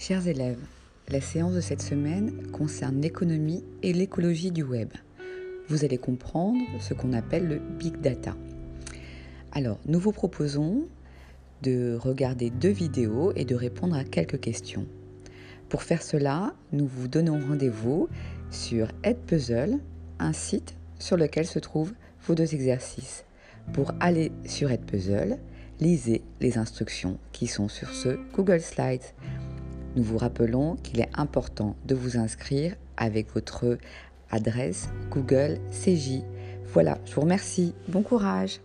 Chers élèves, la séance de cette semaine concerne l'économie et l'écologie du web. Vous allez comprendre ce qu'on appelle le big data. Alors, nous vous proposons de regarder deux vidéos et de répondre à quelques questions. Pour faire cela, nous vous donnons rendez-vous sur Edpuzzle, un site sur lequel se trouvent vos deux exercices. Pour aller sur Edpuzzle, lisez les instructions qui sont sur ce Google Slides. Nous vous rappelons qu'il est important de vous inscrire avec votre adresse Google CJ. Voilà, je vous remercie. Bon courage.